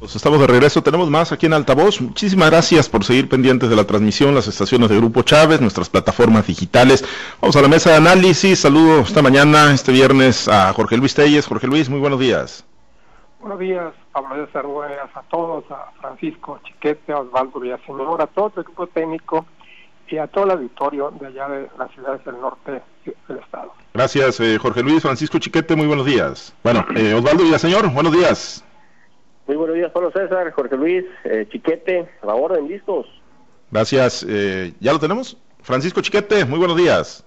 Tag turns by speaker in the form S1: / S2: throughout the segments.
S1: Pues estamos de regreso, tenemos más aquí en Altavoz. Muchísimas gracias por seguir pendientes de la transmisión, las estaciones de Grupo Chávez, nuestras plataformas digitales. Vamos a la mesa de análisis. Saludo esta mañana, este viernes, a Jorge Luis Telles. Jorge Luis, muy buenos días.
S2: Buenos días, Pablo de Cervuelas, a todos, a Francisco Chiquete, a Osvaldo Villaseñor, a todo el equipo técnico y a todo el auditorio de allá de las ciudades del norte del estado.
S1: Gracias, eh, Jorge Luis. Francisco Chiquete, muy buenos días. Bueno, eh, Osvaldo Villaseñor, buenos días.
S3: Muy buenos días, Pablo César, Jorge Luis, eh, Chiquete, a la orden, listos.
S1: Gracias. Eh, ¿Ya lo tenemos? Francisco Chiquete, muy buenos días.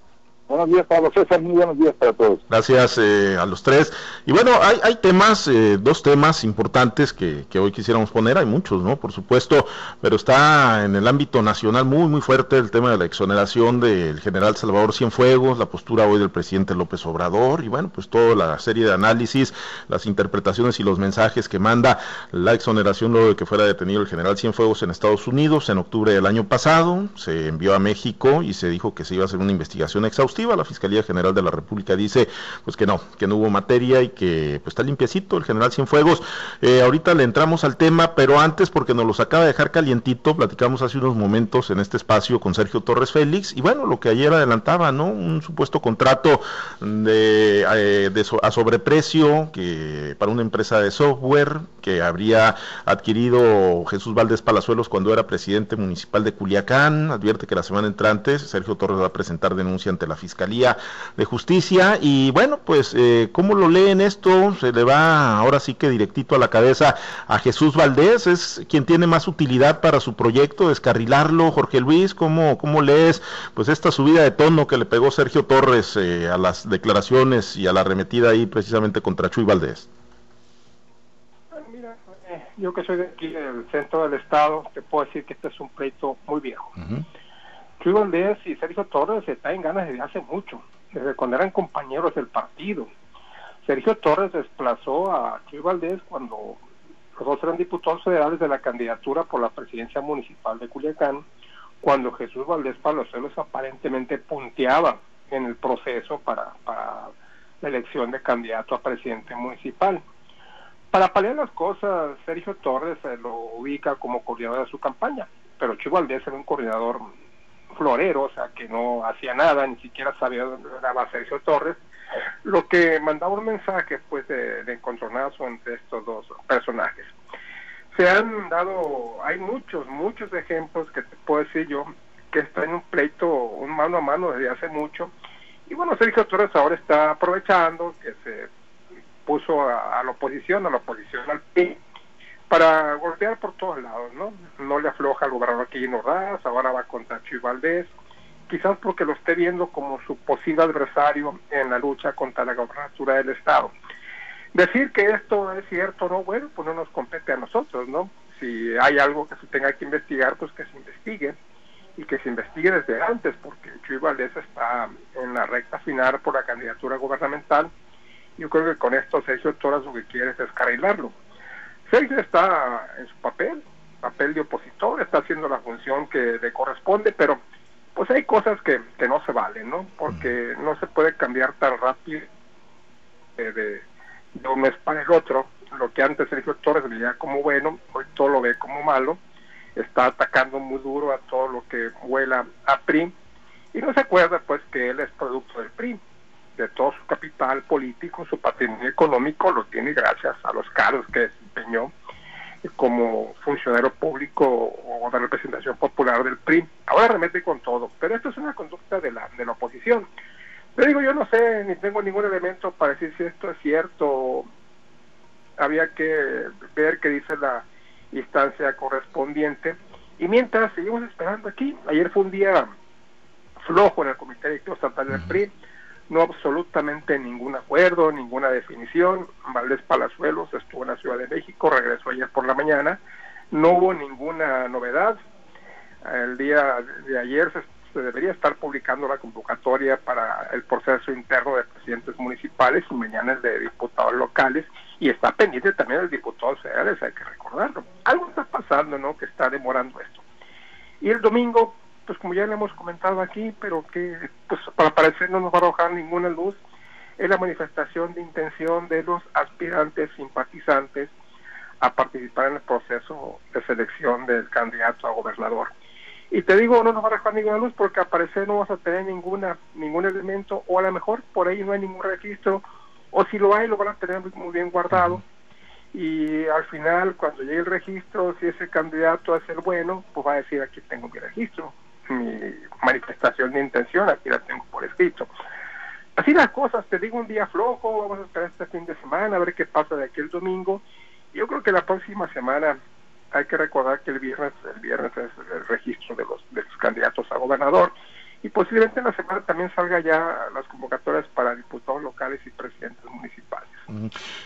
S4: Buenos días, Pablo César. Muy buenos días para todos.
S1: Gracias eh, a los tres. Y bueno, hay, temas, eh, dos temas importantes que, hoy quisiéramos poner. Hay muchos, ¿no? Por supuesto, pero está en el ámbito nacional muy, muy fuerte el tema de la exoneración del general Salvador Cienfuegos, la postura hoy del presidente López Obrador y bueno, pues toda la serie de análisis, las interpretaciones y los mensajes que manda la exoneración luego de que fuera detenido el general Cienfuegos en Estados Unidos en octubre del año pasado. Se envió a México y se dijo que se iba a hacer una investigación exhaustiva la Fiscalía General de la República dice pues que no, que no hubo materia y que pues está limpiecito el general Cienfuegos. Eh, ahorita le entramos al tema, pero antes porque nos los acaba de dejar calientito, platicamos hace unos momentos en este espacio con Sergio Torres Félix y bueno, lo que ayer adelantaba, ¿no? Un supuesto contrato de, eh, a sobreprecio que para una empresa de software que habría adquirido Jesús Valdés Palazuelos cuando era presidente municipal de Culiacán. Advierte que la semana entrante Sergio Torres va a presentar denuncia ante la Fiscalía de Justicia. Y bueno, pues, eh, ¿cómo lo leen esto? Se le va ahora sí que directito a la cabeza a Jesús Valdés, es quien tiene más utilidad para su proyecto, descarrilarlo. Jorge Luis, ¿cómo, cómo lees pues esta subida de tono que le pegó Sergio Torres eh, a las declaraciones y a la arremetida ahí precisamente contra Chuy Valdés?
S2: Mira, eh, yo que soy de aquí del centro del estado, te puedo decir que este es un pleito muy viejo. Uh Chuy Valdés y Sergio Torres están en ganas desde hace mucho, desde cuando eran compañeros del partido. Sergio Torres desplazó a Chuy Valdés cuando los dos eran diputados federales de la candidatura por la presidencia municipal de Culiacán, cuando Jesús Valdés Palazuelos aparentemente punteaba en el proceso para, para la elección de candidato a presidente municipal. Para paliar las cosas, Sergio Torres se lo ubica como coordinador de su campaña, pero Chuy Valdés era un coordinador florero, o sea, que no hacía nada, ni siquiera sabía dónde era Sergio Torres, lo que mandaba un mensaje pues de, de encontronazo entre estos dos personajes. Se han dado, hay muchos, muchos ejemplos que te puedo decir yo, que está en un pleito, un mano a mano desde hace mucho, y bueno, Sergio Torres ahora está aprovechando que se puso a, a la oposición, a la oposición al PIB, para golpear por todos lados, ¿no? No le afloja al gobernador Quirino Raz, ahora va contra Chuy Valdés, quizás porque lo esté viendo como su posible adversario en la lucha contra la gobernatura del Estado. Decir que esto es cierto o no, bueno, pues no nos compete a nosotros, ¿no? Si hay algo que se tenga que investigar, pues que se investigue y que se investigue desde antes, porque Chuy Valdés está en la recta final por la candidatura gubernamental. Yo creo que con esto Sergio Torres lo que quiere es descarrilarlo. Sergio está en su papel, papel de opositor, está haciendo la función que le corresponde, pero pues hay cosas que, que no se valen, ¿no? Porque no se puede cambiar tan rápido de, de, de un mes para el otro. Lo que antes Sergio Torres veía como bueno, hoy todo lo ve como malo. Está atacando muy duro a todo lo que huela a PRI. Y no se acuerda pues que él es producto del PRI de todo su capital político, su patrimonio económico, lo tiene gracias a los cargos que desempeñó como funcionario público o de representación popular del PRI. Ahora remete con todo, pero esto es una conducta de la, de la oposición. Pero digo, yo no sé, ni tengo ningún elemento para decir si esto es cierto. Había que ver qué dice la instancia correspondiente. Y mientras seguimos esperando aquí, ayer fue un día flojo en el Comité Directivo Estatal del PRI no absolutamente ningún acuerdo, ninguna definición. Valdés Palazuelos estuvo en la Ciudad de México, regresó ayer por la mañana, no hubo ninguna novedad. El día de ayer se, se, debería estar publicando la convocatoria para el proceso interno de presidentes municipales y mañana el de diputados locales y está pendiente también el diputado federales, hay que recordarlo. Algo está pasando, ¿no? Que está demorando esto. Y el domingo pues como ya le hemos comentado aquí, pero que pues para parecer no nos va a arrojar ninguna luz, es la manifestación de intención de los aspirantes simpatizantes a participar en el proceso de selección del candidato a gobernador. Y te digo, no nos va a dejar ninguna luz porque al parecer no vas a tener ninguna ningún elemento o a lo mejor por ahí no hay ningún registro o si lo hay lo van a tener muy bien guardado y al final cuando llegue el registro si ese candidato es el bueno pues va a decir aquí tengo mi registro mi manifestación de intención aquí la tengo por escrito. Así las cosas te digo un día flojo vamos a esperar este fin de semana a ver qué pasa de aquí el domingo. Yo creo que la próxima semana hay que recordar que el viernes el viernes es el registro de los de los candidatos a gobernador. Y posiblemente en la semana también salga ya las convocatorias para diputados locales y presidentes municipales.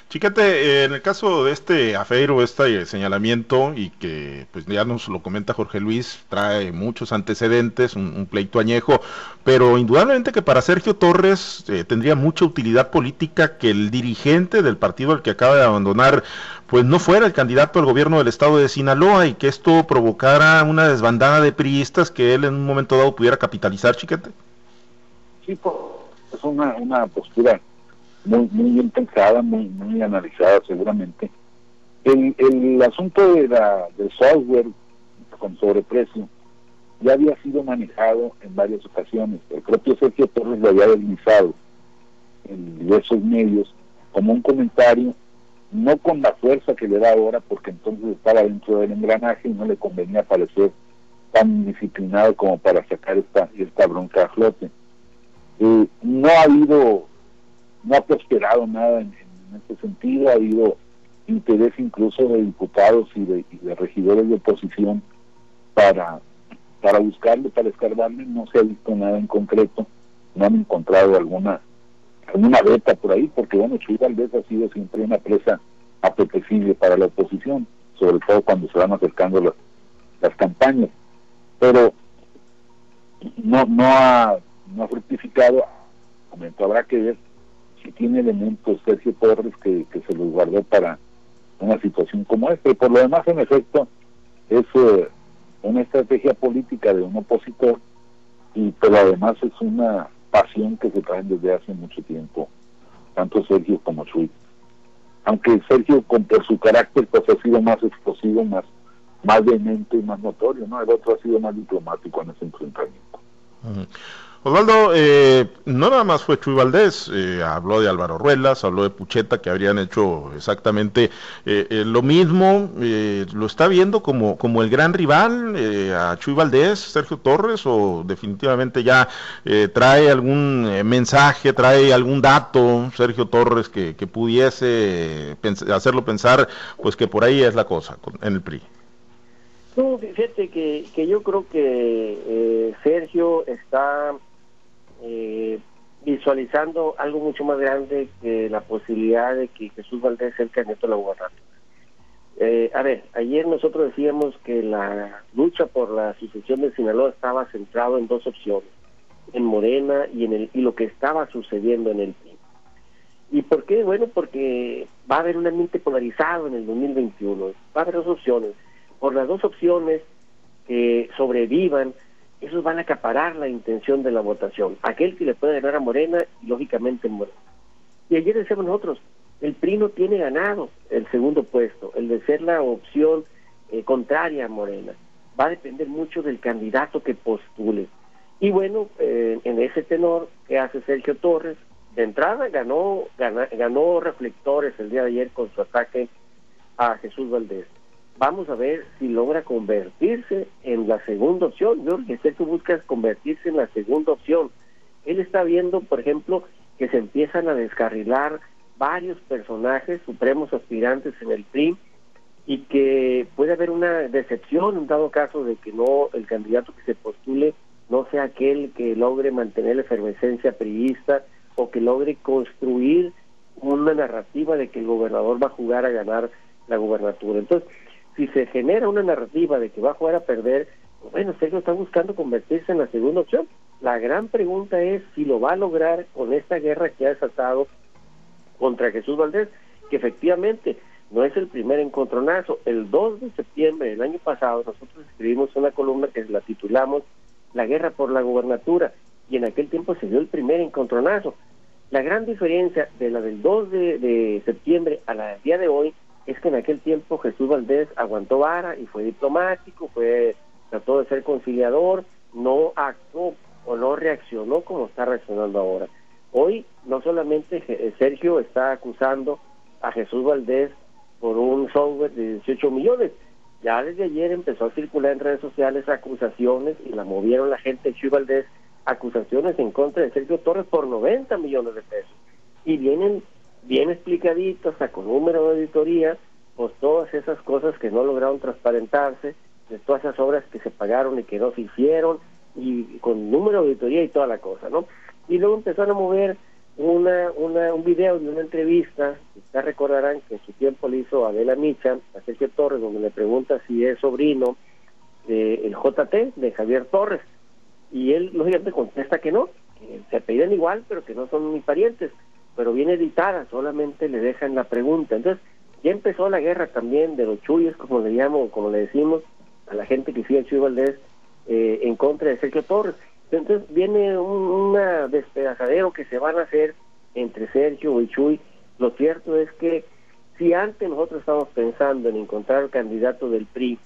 S1: Chiquete, eh, en el caso de este afeiro, este señalamiento, y que pues ya nos lo comenta Jorge Luis, trae muchos antecedentes, un, pleito añejo, pero indudablemente que para Sergio Torres eh, tendría mucha utilidad política que el dirigente del partido al que acaba de abandonar pues no fuera el candidato al gobierno del estado de Sinaloa y que esto provocara una desbandada de priistas que él en un momento dado pudiera capitalizar, chiquete.
S4: Sí, pues, es una, una postura muy, muy bien pensada, muy, muy analizada seguramente. El, el asunto de la, del software con sobreprecio ya había sido manejado en varias ocasiones. El propio Sergio Torres lo había deslizado en diversos medios como un comentario no con la fuerza que le da ahora, porque entonces estaba dentro del engranaje y no le convenía parecer tan disciplinado como para sacar esta, esta bronca a flote. Eh, no ha habido, no ha prosperado nada en, este sentido, ha habido interés incluso de diputados y de, y de regidores de oposición para, para buscarle, para escarbarle, no se ha visto nada en concreto, no han encontrado alguna una beta por ahí, porque bueno, Chuy Valdés ha sido siempre una presa apetecible para la oposición, sobre todo cuando se van acercando las, las campañas. Pero no, no, ha, no ha fructificado, momento habrá que ver si tiene elementos Sergio Torres que, que se los guardó para una situación como esta. Y por lo demás, en efecto, es eh, una estrategia política de un opositor, y pero además es una pasión que se traen desde hace mucho tiempo, tanto Sergio como Chuy. Aunque Sergio, con, por su carácter, pues ha sido más explosivo, más, más vehemente y más notorio, ¿no? El otro ha sido más diplomático en ese enfrentamiento.
S1: Osvaldo, eh, no nada más fue Chuy Valdés, eh, habló de Álvaro Ruelas, habló de Pucheta, que habrían hecho exactamente eh, lo mismo. ¿Lo está viendo como, como el gran rival a Chuy Valdés, Sergio Torres, o definitivamente ya trae algún mensaje, trae algún dato, Sergio Torres, que, que pudiese hacerlo pensar, pues que por ahí es la cosa en el PRI?
S3: No, fíjate que, que yo creo que Sergio está eh, visualizando algo mucho más grande que la posibilidad de que Jesús Valdés sea el candidato a la gubernatura. Eh, a ver, ayer nosotros decíamos que la lucha por la sucesión de Sinaloa estaba centrado en dos opciones, en Morena y en el y lo que estaba sucediendo en el PRI. ¿Y por qué? Bueno, porque va a haber un ambiente polarizado en el 2021. Va a haber dos opciones. Por las dos opciones que sobrevivan esos van a acaparar la intención de la votación. Aquel que le puede ganar a Morena, lógicamente Morena. Y ayer decíamos nosotros, el PRI no tiene ganado el segundo puesto, el de ser la opción eh, contraria a Morena. Va a depender mucho del candidato que postule. Y bueno, eh, en ese tenor, ¿qué hace Sergio Torres? De entrada ganó, ganó reflectores el día de ayer con su ataque a Jesús Valdés vamos a ver si logra convertirse en la segunda opción. Yo que sé que busca convertirse en la segunda opción. Él está viendo, por ejemplo, que se empiezan a descarrilar varios personajes supremos aspirantes en el PRI y que puede haber una decepción en dado caso de que no el candidato que se postule no sea aquel que logre mantener la efervescencia priista o que logre construir una narrativa de que el gobernador va a jugar a ganar la gubernatura. Entonces, si se genera una narrativa de que va a jugar a perder, bueno, Sergio está buscando convertirse en la segunda opción. La gran pregunta es si lo va a lograr con esta guerra que ha desatado contra Jesús Valdés, que efectivamente no es el primer encontronazo. El 2 de septiembre del año pasado nosotros escribimos una columna que la titulamos La guerra por la gubernatura y en aquel tiempo se dio el primer encontronazo. La gran diferencia de la del 2 de, de septiembre a la del día de hoy es que en aquel tiempo Jesús Valdés aguantó vara y fue diplomático, fue trató de ser conciliador, no actuó o no reaccionó como está reaccionando ahora. Hoy no solamente Sergio está acusando a Jesús Valdés por un software de 18 millones, ya desde ayer empezó a circular en redes sociales acusaciones y la movieron la gente de Jesús Valdés, acusaciones en contra de Sergio Torres por 90 millones de pesos. Y vienen bien explicaditos, hasta con número de auditoría, pues todas esas cosas que no lograron transparentarse, de todas esas obras que se pagaron y que no se hicieron, y con número de auditoría y toda la cosa, ¿no? Y luego empezaron a mover una, una, un video de una entrevista, ustedes recordarán que en su tiempo le hizo Adela Micha a Sergio Torres, donde le pregunta si es sobrino del JT, de Javier Torres, y él lógicamente contesta que no, que se apellidan igual, pero que no son ni parientes, pero viene editada, solamente le dejan la pregunta. Entonces, ya empezó la guerra también de los chuyos, como le llamo, como le decimos, a la gente que sigue a Chuy Valdés eh, en contra de Sergio Torres. Entonces viene un una despedazadero que se van a hacer entre Sergio y Chuy. Lo cierto es que si antes nosotros estamos pensando en encontrar el candidato del PRI,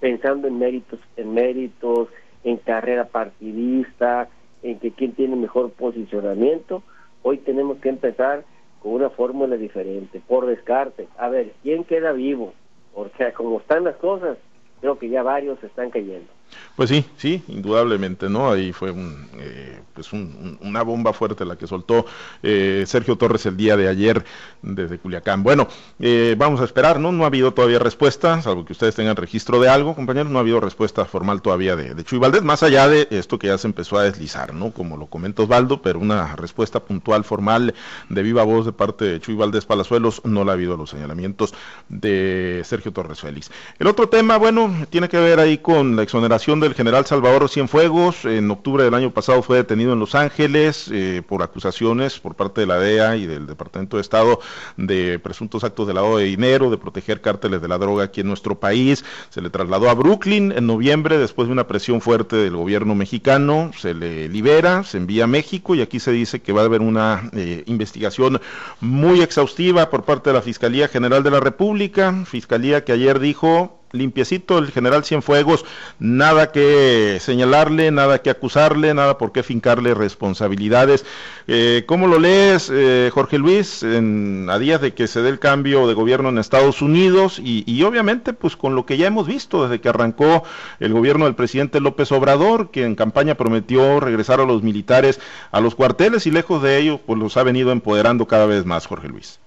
S3: pensando en méritos, en méritos, en carrera partidista, en que quién tiene mejor posicionamiento, hoy tenemos que empezar con una fórmula diferente, por descarte. A ver, ¿quién queda vivo? Porque como están las cosas, creo que ya varios están cayendo.
S1: Pues sí, sí, indudablemente, ¿no? Ahí fue un, eh, pues una bomba fuerte la que soltó eh, Sergio Torres el día de ayer desde Culiacán. Bueno, eh, vamos a esperar, ¿no? No ha habido todavía respuesta, salvo que ustedes tengan registro de algo, compañeros, no ha habido respuesta formal todavía de, de Chuy Valdés, más allá de esto que ya se empezó a deslizar, ¿no? Como lo comenta Osvaldo, pero una respuesta puntual, formal, de viva voz de parte de Chuy Valdés Palazuelos, no la ha habido los señalamientos de Sergio Torres Félix. El otro tema, bueno, tiene que ver ahí con la exoneración del general Salvador Cienfuegos. En octubre del año pasado fue detenido en Los Ángeles eh, por acusaciones por parte de la DEA y del Departamento de Estado de presuntos actos de lavado de dinero, de proteger cárteles de la droga aquí en nuestro país. Se le trasladó a Brooklyn en noviembre después de una presión fuerte del gobierno mexicano. Se le libera, se envía a México y aquí se dice que va a haber una eh, investigación muy exhaustiva por parte de la Fiscalía General de la República. Fiscalía que ayer dijo limpiecito el general Cienfuegos, nada que señalarle, nada que acusarle, nada por qué fincarle responsabilidades. Eh, ¿Cómo lo lees, eh, Jorge Luis, a días de que se dé el cambio de gobierno en Estados Unidos y, obviamente pues con lo que ya hemos visto desde que arrancó el gobierno del presidente López Obrador, que en campaña prometió regresar a los militares a los cuarteles y lejos de ello pues los ha venido empoderando cada vez más, Jorge Luis?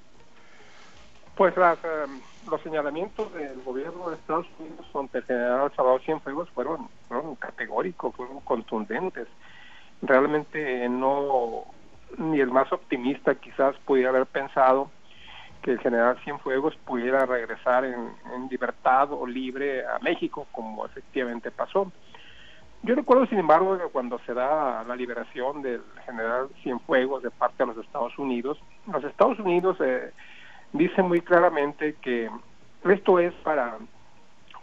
S2: Pues las... Um los señalamientos del gobierno de Estados Unidos contra el general Salvador Cienfuegos fueron, fueron categóricos, fueron contundentes. Realmente no, ni el más optimista quizás pudiera haber pensado que el general Cienfuegos pudiera regresar en, en libertad o libre a México, como efectivamente pasó. Yo recuerdo, sin embargo, que cuando se da la liberación del general Cienfuegos de parte de los Estados Unidos, los Estados Unidos eh, dice muy claramente que esto es para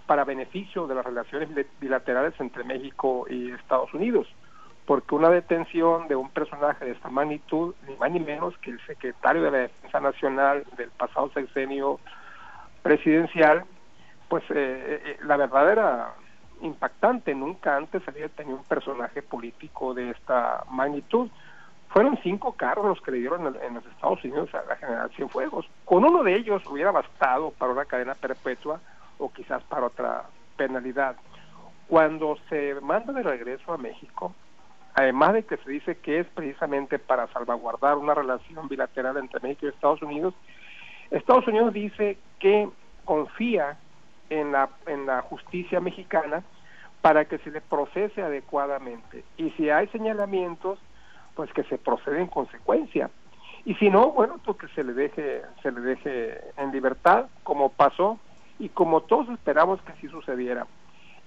S2: para beneficio de las relaciones bilaterales entre México y Estados Unidos, porque una detención de un personaje de esta magnitud, ni más ni menos que el secretario de la Defensa Nacional del pasado sexenio presidencial, pues eh, eh, eh, la verdad era impactante, nunca antes había tenido un personaje político de esta magnitud. Fueron cinco carros los que le dieron en los Estados Unidos a la General Cienfuegos. Con uno de ellos hubiera bastado para una cadena perpetua o quizás para otra penalidad. Cuando se manda de regreso a México, además de que se dice que es precisamente para salvaguardar una relación bilateral entre México y Estados Unidos, Estados Unidos dice que confía en la, en la justicia mexicana para que se le procese adecuadamente. Y si hay señalamientos, pues que se procede en consecuencia. Y si no, bueno, pues que se le deje, se le deje en libertad, como pasó y como todos esperamos que así sucediera.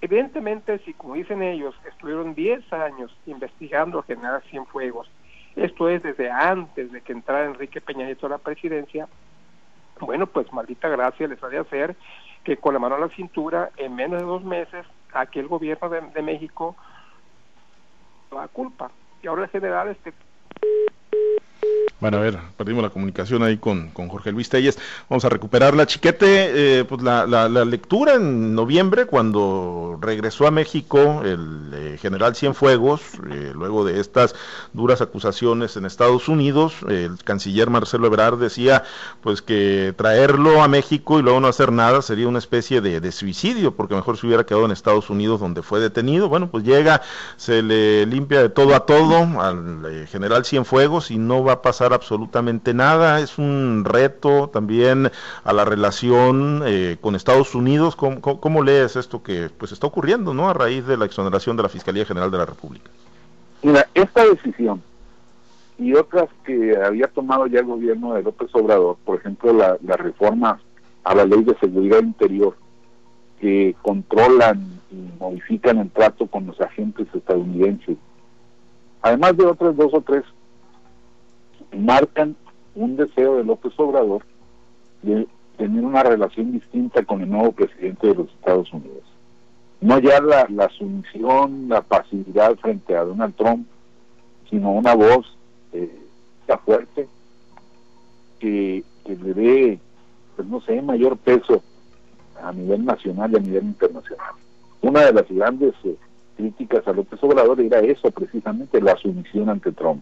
S2: Evidentemente, si como dicen ellos, estuvieron 10 años investigando a general Cienfuegos, esto es desde antes de que entrara Enrique Peña Nieto a la presidencia, bueno, pues maldita gracia les ha de hacer que con la mano a la cintura, en menos de dos meses, aquel gobierno de, de México la culpa y ahora el general este
S1: Bueno, a ver, perdimos la comunicación ahí con, con Jorge Luis Telles. Vamos a recuperarla. Chiquete, eh, pues la, la, lectura en noviembre, cuando regresó a México el eh, general Cienfuegos, eh, luego de estas duras acusaciones en Estados Unidos, el canciller Marcelo Ebrard decía pues que traerlo a México y luego no hacer nada sería una especie de, de suicidio, porque mejor se hubiera quedado en Estados Unidos donde fue detenido. Bueno, pues llega, se le limpia de todo a todo al general Cienfuegos y no va a pasar absolutamente nada. Es un reto también a la relación eh, con Estados Unidos. ¿Cómo, lees esto que pues está ocurriendo no a raíz de la exoneración de la Fiscalía General de la República?
S4: Mira, esta decisión y otras que había tomado ya el gobierno de López Obrador, por ejemplo, la reforma a la ley de seguridad interior, que controlan y modifican el trato con los agentes estadounidenses, además de otras dos o tres marcan un deseo de López Obrador de tener una relación distinta con el nuevo presidente de los Estados Unidos. No ya la, sumisión, la pasividad frente a Donald Trump, sino una voz eh, fuerte que, le dé, pues no sé, mayor peso a nivel nacional y a nivel internacional. Una de las grandes eh, críticas a López Obrador era eso, precisamente, la sumisión ante Trump.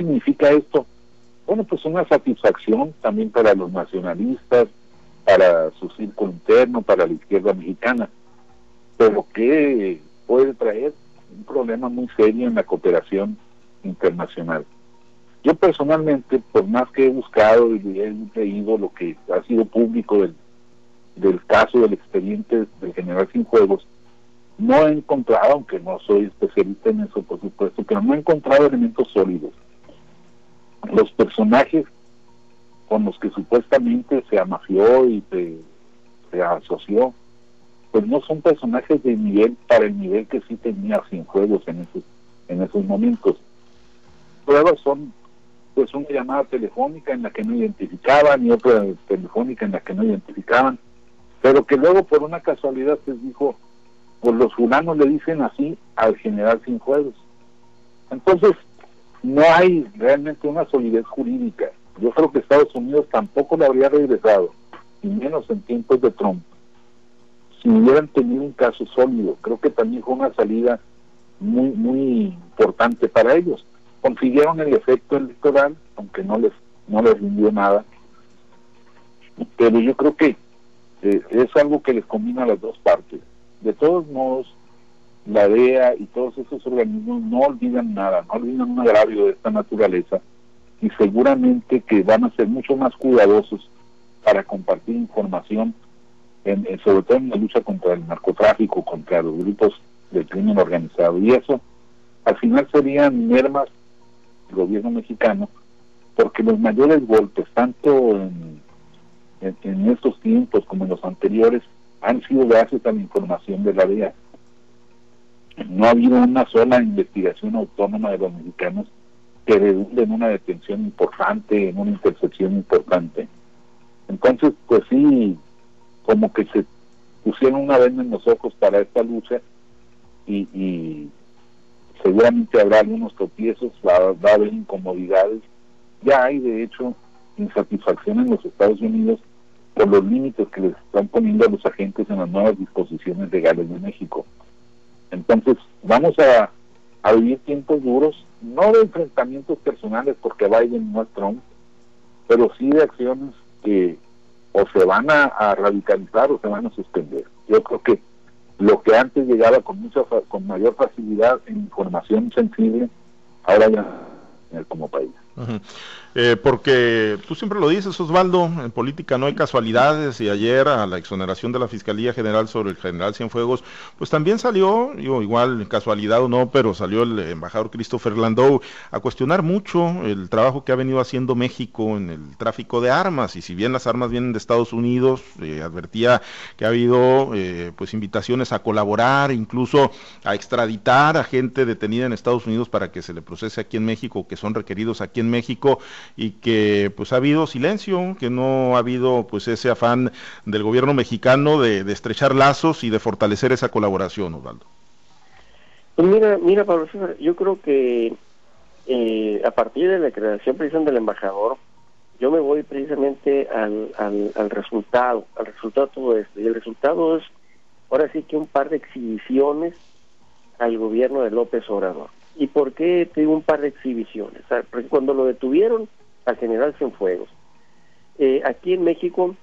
S4: ¿Qué significa esto? Bueno, pues una satisfacción también para los nacionalistas, para su círculo interno, para la izquierda mexicana, pero que puede traer un problema muy serio en la cooperación internacional. Yo personalmente, por más que he buscado y he leído lo que ha sido público del, del caso del expediente del general Sin Juegos, no he encontrado, aunque no soy especialista en eso por supuesto, pero no he encontrado elementos sólidos los personajes con los que supuestamente se amafió y se, asoció, pues no son personajes de nivel para el nivel que sí tenía sin juegos en esos, en esos momentos. Pruebas son pues una llamada telefónica en la que no identificaban y otra telefónica en la que no identificaban, pero que luego por una casualidad se dijo, pues los fulanos le dicen así al general sin juegos. Entonces, no hay realmente una solidez jurídica. Yo creo que Estados Unidos tampoco le habría regresado, y menos en tiempos de Trump, si hubieran tenido un caso sólido. Creo que también fue una salida muy, muy importante para ellos. Consiguieron el efecto electoral, aunque no les, no les rindió nada. Pero yo creo que eh, es algo que les combina a las dos partes. De todos modos, la DEA y todos esos organismos no olvidan nada, no olvidan un agravio de esta naturaleza y seguramente que van a ser mucho más cuidadosos para compartir información, en, sobre todo en la lucha contra el narcotráfico, contra los grupos del crimen organizado. Y eso al final serían mermas del gobierno mexicano, porque los mayores golpes, tanto en, en estos tiempos como en los anteriores, han sido gracias a la información de la DEA no ha habido una sola investigación autónoma de los mexicanos que en una detención importante, en una intercepción importante. Entonces, pues sí, como que se pusieron una venda en los ojos para esta lucha y, seguramente habrá algunos tropiezos, va, va a haber incomodidades. Ya hay, de hecho, insatisfacción en los Estados Unidos por los límites que les están poniendo a los agentes en las nuevas disposiciones legales de México. Entonces, vamos a, vivir tiempos duros, no de enfrentamientos personales porque Biden no es Trump, pero sí de acciones que o se van a, radicalizar o se van a suspender. Yo creo que lo que antes llegaba con mucha con mayor facilidad en información sensible, ahora ya como país.
S1: Eh, porque tú siempre lo dices, Osvaldo, en política no hay casualidades y ayer a la exoneración de la Fiscalía General sobre el general Cienfuegos, pues también salió, yo igual casualidad o no, pero salió el embajador Christopher Landau a cuestionar mucho el trabajo que ha venido haciendo México en el tráfico de armas y si bien las armas vienen de Estados Unidos, eh, advertía que ha habido eh, pues invitaciones a colaborar, incluso a extraditar a gente detenida en Estados Unidos para que se le procese aquí en México, que son requeridos aquí en México y que pues ha habido silencio, que no ha habido pues ese afán del gobierno mexicano de, estrechar lazos y de fortalecer esa colaboración, Osvaldo.
S3: Pues mira, mira Pablo yo creo que eh, a partir de la creación precisamente del embajador, yo me voy precisamente al, al, al, resultado, al resultado de todo esto. Y el resultado es, ahora sí que un par de exhibiciones al gobierno de López Obrador. ¿Y por qué tengo un par de exhibiciones? Cuando lo detuvieron al general Cienfuegos, eh, aquí en México,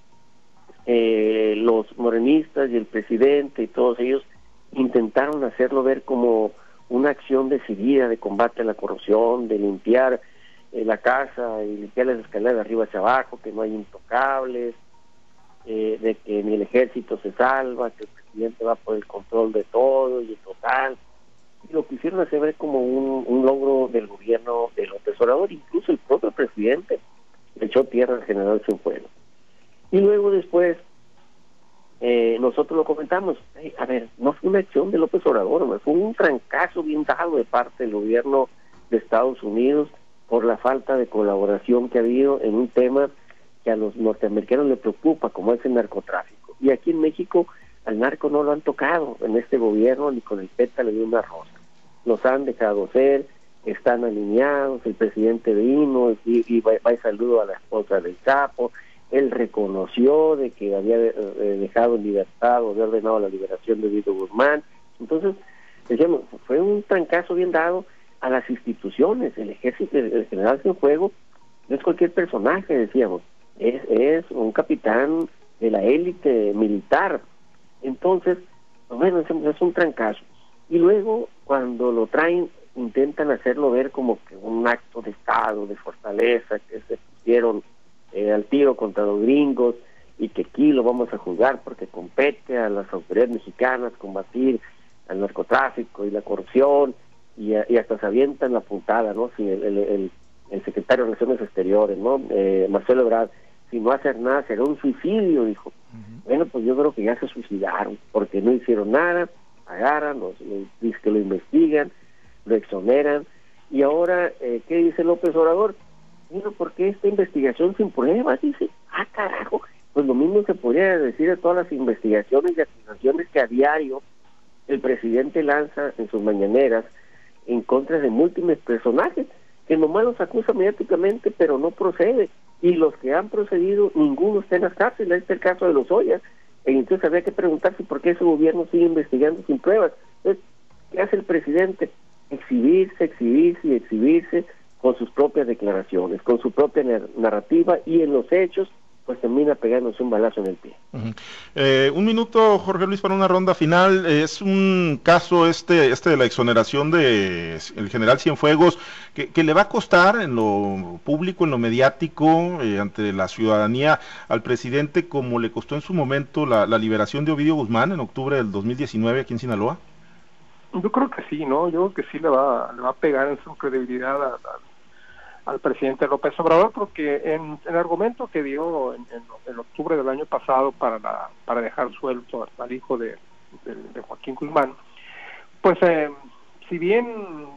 S3: eh, los morenistas y el presidente y todos ellos intentaron hacerlo ver como una acción decidida de combate a la corrupción, de limpiar eh, la casa y limpiar las escaleras de arriba hacia abajo, que no hay intocables, eh, de que ni el ejército se salva, que el presidente va por el control de todo y total. Y lo quisieron hacer ver como un, logro del gobierno de López Obrador, incluso el propio presidente echó tierra al general Cienfuegos. Y luego después eh, nosotros lo comentamos, a ver, no fue una acción de López Obrador, fue un trancazo bien dado de parte del gobierno de Estados Unidos por la falta de colaboración que ha habido en un tema que a los norteamericanos les preocupa, como es el narcotráfico. Y aquí en México al narco no lo han tocado en este gobierno ni con el pétalo de una rosa. Los han dejado ser, están alineados, el presidente vino y, y va, y saludo a la esposa del capo, él reconoció de que había eh, eh, dejado en libertad o había ordenado la liberación de Vito Guzmán. Entonces, decíamos, fue un trancazo bien dado a las instituciones. El ejército, el general sin juego, no es cualquier personaje, decíamos, es, es un capitán de la élite militar. Entonces, pues bueno, es un trancazo. Y luego, cuando lo traen, intentan hacerlo ver como que un acto de Estado, de fortaleza, que se pusieron eh, al tiro contra los gringos y que aquí lo vamos a juzgar porque compete a las autoridades mexicanas combatir el narcotráfico y la corrupción y, hasta se avientan la puntada, ¿no? Si el, el, secretario de Relaciones Exteriores, ¿no? Eh, Marcelo Ebrard, si no hacer nada será un suicidio, dijo. Bueno, pues yo creo que ya se suicidaron porque no hicieron nada, agarran, los, los, que lo investigan, lo exoneran y ahora, eh, ¿qué dice López Obrador? bueno, ¿por qué esta investigación sin pruebas? Dice, ah, carajo, pues lo mismo se podría decir de todas las investigaciones y acusaciones que a diario el presidente lanza en sus mañaneras en contra de múltiples personajes, que nomás los acusa mediáticamente, pero no procede. Y los que han procedido, ninguno está en las cárceles, este es el caso de los Ollas. E entonces habría que preguntarse por qué ese gobierno sigue investigando sin pruebas. Entonces, ¿qué hace el presidente? Exhibirse, exhibirse y exhibirse con sus propias declaraciones, con su propia narrativa y en los hechos pues termina pegándose un balazo en el pie.
S1: Eh, un minuto, Jorge Luis, para una ronda final. Es un caso este, este de la exoneración de el general Cienfuegos, que, que le va a costar en lo público, en lo mediático, eh, ante la ciudadanía, al presidente, como le costó en su momento la, la liberación de Ovidio Guzmán en octubre del 2019 aquí en Sinaloa.
S2: Yo creo que sí, ¿no? Yo creo que sí le va, le va a pegar en su credibilidad a, al presidente López Obrador porque en, el argumento que dio en, en, octubre del año pasado para la, para dejar suelto al hijo de, de, Joaquín Guzmán pues eh, si bien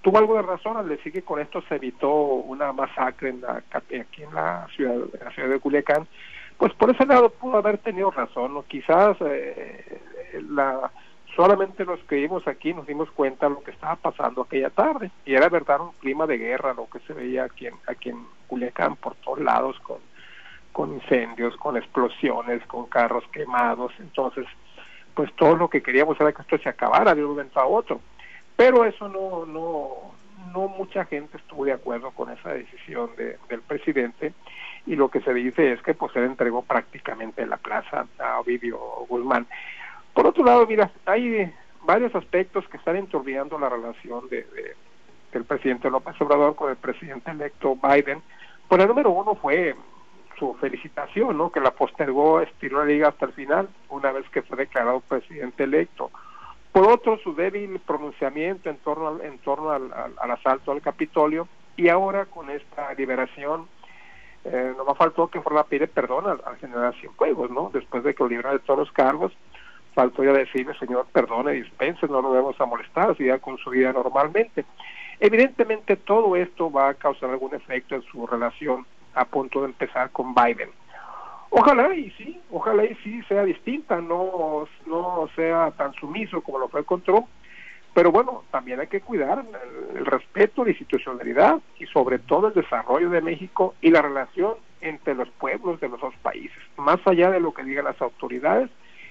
S2: tuvo algo de razón al decir que con esto se evitó una masacre en la, aquí en la ciudad en la ciudad de Culiacán pues por ese lado pudo haber tenido razón ¿no? quizás eh, la solamente los que vimos aquí nos dimos cuenta de lo que estaba pasando aquella tarde. Y era verdad un clima de guerra lo que se veía aquí en, aquí en Culiacán por todos lados con, con incendios, con explosiones, con carros quemados, entonces pues todo lo que queríamos era que esto se acabara de un momento a otro, pero eso no, no, no mucha gente estuvo de acuerdo con esa decisión de, del presidente. Y lo que se dice es que pues él entregó prácticamente la plaza a Ovidio Guzmán. Por otro lado, mira, hay varios aspectos que están enturbiando la relación de, del presidente López Obrador con el presidente electo Biden. Pues el número uno fue su felicitación, ¿no? Que la postergó, estiró la liga hasta el final, una vez que fue declarado presidente electo. Por otro, su débil pronunciamiento en torno al, en torno al, asalto al Capitolio y ahora con esta liberación eh, no me faltó que fuera a pedir perdón al, al general Cienfuegos, ¿no? Después de que lo librara de todos los cargos faltó ya decirle, señor, perdone, dispense, no lo debemos a molestar, siga con su vida normalmente. Evidentemente todo esto va a causar algún efecto en su relación a punto de empezar con Biden. Ojalá y sí, ojalá y sí sea distinta, no, no sea tan sumiso como lo fue con Trump, Pero bueno, también hay que cuidar el, respeto, la institucionalidad y sobre todo el desarrollo de México y la relación entre los pueblos de los dos países, más allá de lo que digan las autoridades,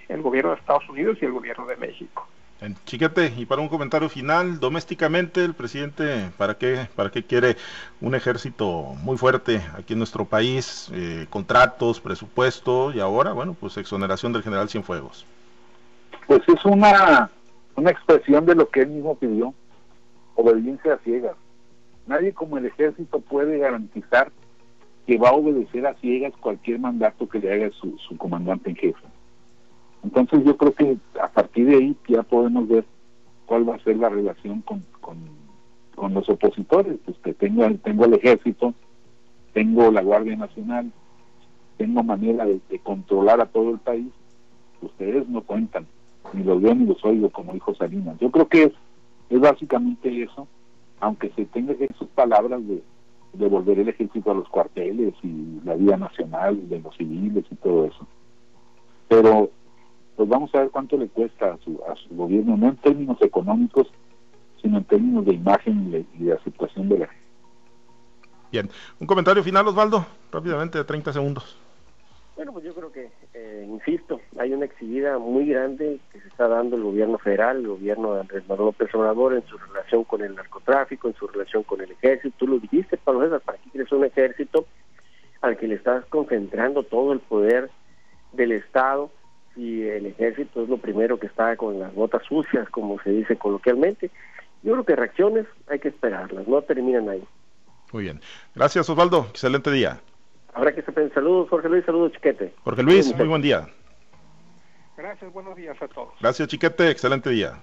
S2: el gobierno de Estados Unidos y el gobierno de México.
S1: Chiquete, y para un comentario final, domésticamente el presidente, ¿para qué, para qué quiere un ejército muy fuerte aquí en nuestro país? Eh, contratos, presupuesto y ahora, bueno, pues exoneración del general Cienfuegos.
S4: Pues es una, una expresión de lo que él mismo pidió, obediencia a ciegas. Nadie como el ejército puede garantizar que va a obedecer a ciegas cualquier mandato que le haga su, su comandante en jefe. Entonces yo creo que a partir de ahí ya podemos ver cuál va a ser la relación con, con, los opositores. Pues que tengo, tengo el ejército, tengo la Guardia Nacional, tengo manera de, controlar a todo el país. Ustedes no cuentan, ni los veo ni los oigo, como dijo Salinas. Yo creo que es, es básicamente eso, aunque se tenga que sus palabras de, de volver el ejército a los cuarteles y la vida nacional de los civiles y todo eso. Pero pues vamos a ver cuánto le cuesta a su, a su gobierno, no en términos económicos, sino en términos de imagen y de, aceptación de la gente.
S1: Bien, un comentario final, Osvaldo, rápidamente, de 30 segundos.
S3: Bueno, pues yo creo que, eh, insisto, hay una exhibida muy grande que se está dando el gobierno federal, el gobierno de Andrés Manuel López Obrador en su relación con el narcotráfico, en su relación con el ejército. Tú lo dijiste, Pablo César, ¿para qué quieres un ejército al que le estás concentrando todo el poder del Estado? Y el ejército es lo primero que está con las botas sucias, como se dice coloquialmente. Yo creo que reacciones hay que esperarlas, no terminan ahí.
S1: Muy bien. Gracias, Osvaldo. Excelente día.
S3: Habrá que se Saludos, Jorge Luis. Saludos, Chiquete.
S1: Jorge Luis, muy buen día.
S2: Gracias, buenos días a todos.
S1: Gracias, Chiquete. Excelente día.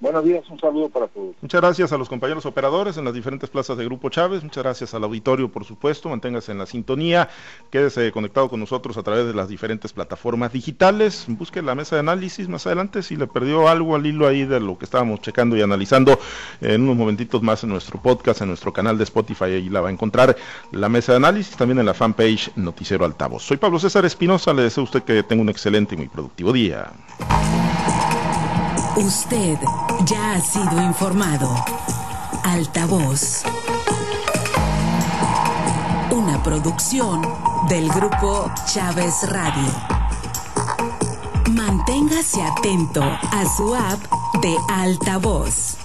S4: Buenos días, un saludo para todos.
S1: Muchas gracias a los compañeros operadores en las diferentes plazas de Grupo Chávez, muchas gracias al auditorio, por supuesto, manténgase en la sintonía, quédese conectado con nosotros a través de las diferentes plataformas digitales, busque la mesa de análisis más adelante si le perdió algo al hilo ahí de lo que estábamos checando y analizando. En unos momentitos más en nuestro podcast, en nuestro canal de Spotify, ahí la va a encontrar la mesa de análisis, también en la fanpage Noticiero Altavoz. Soy Pablo César Espinosa, le deseo a usted que tenga un excelente y muy productivo día.
S5: Usted ya ha sido informado. Altavoz. Una producción del grupo Chávez Radio. Manténgase atento a su app de Altavoz.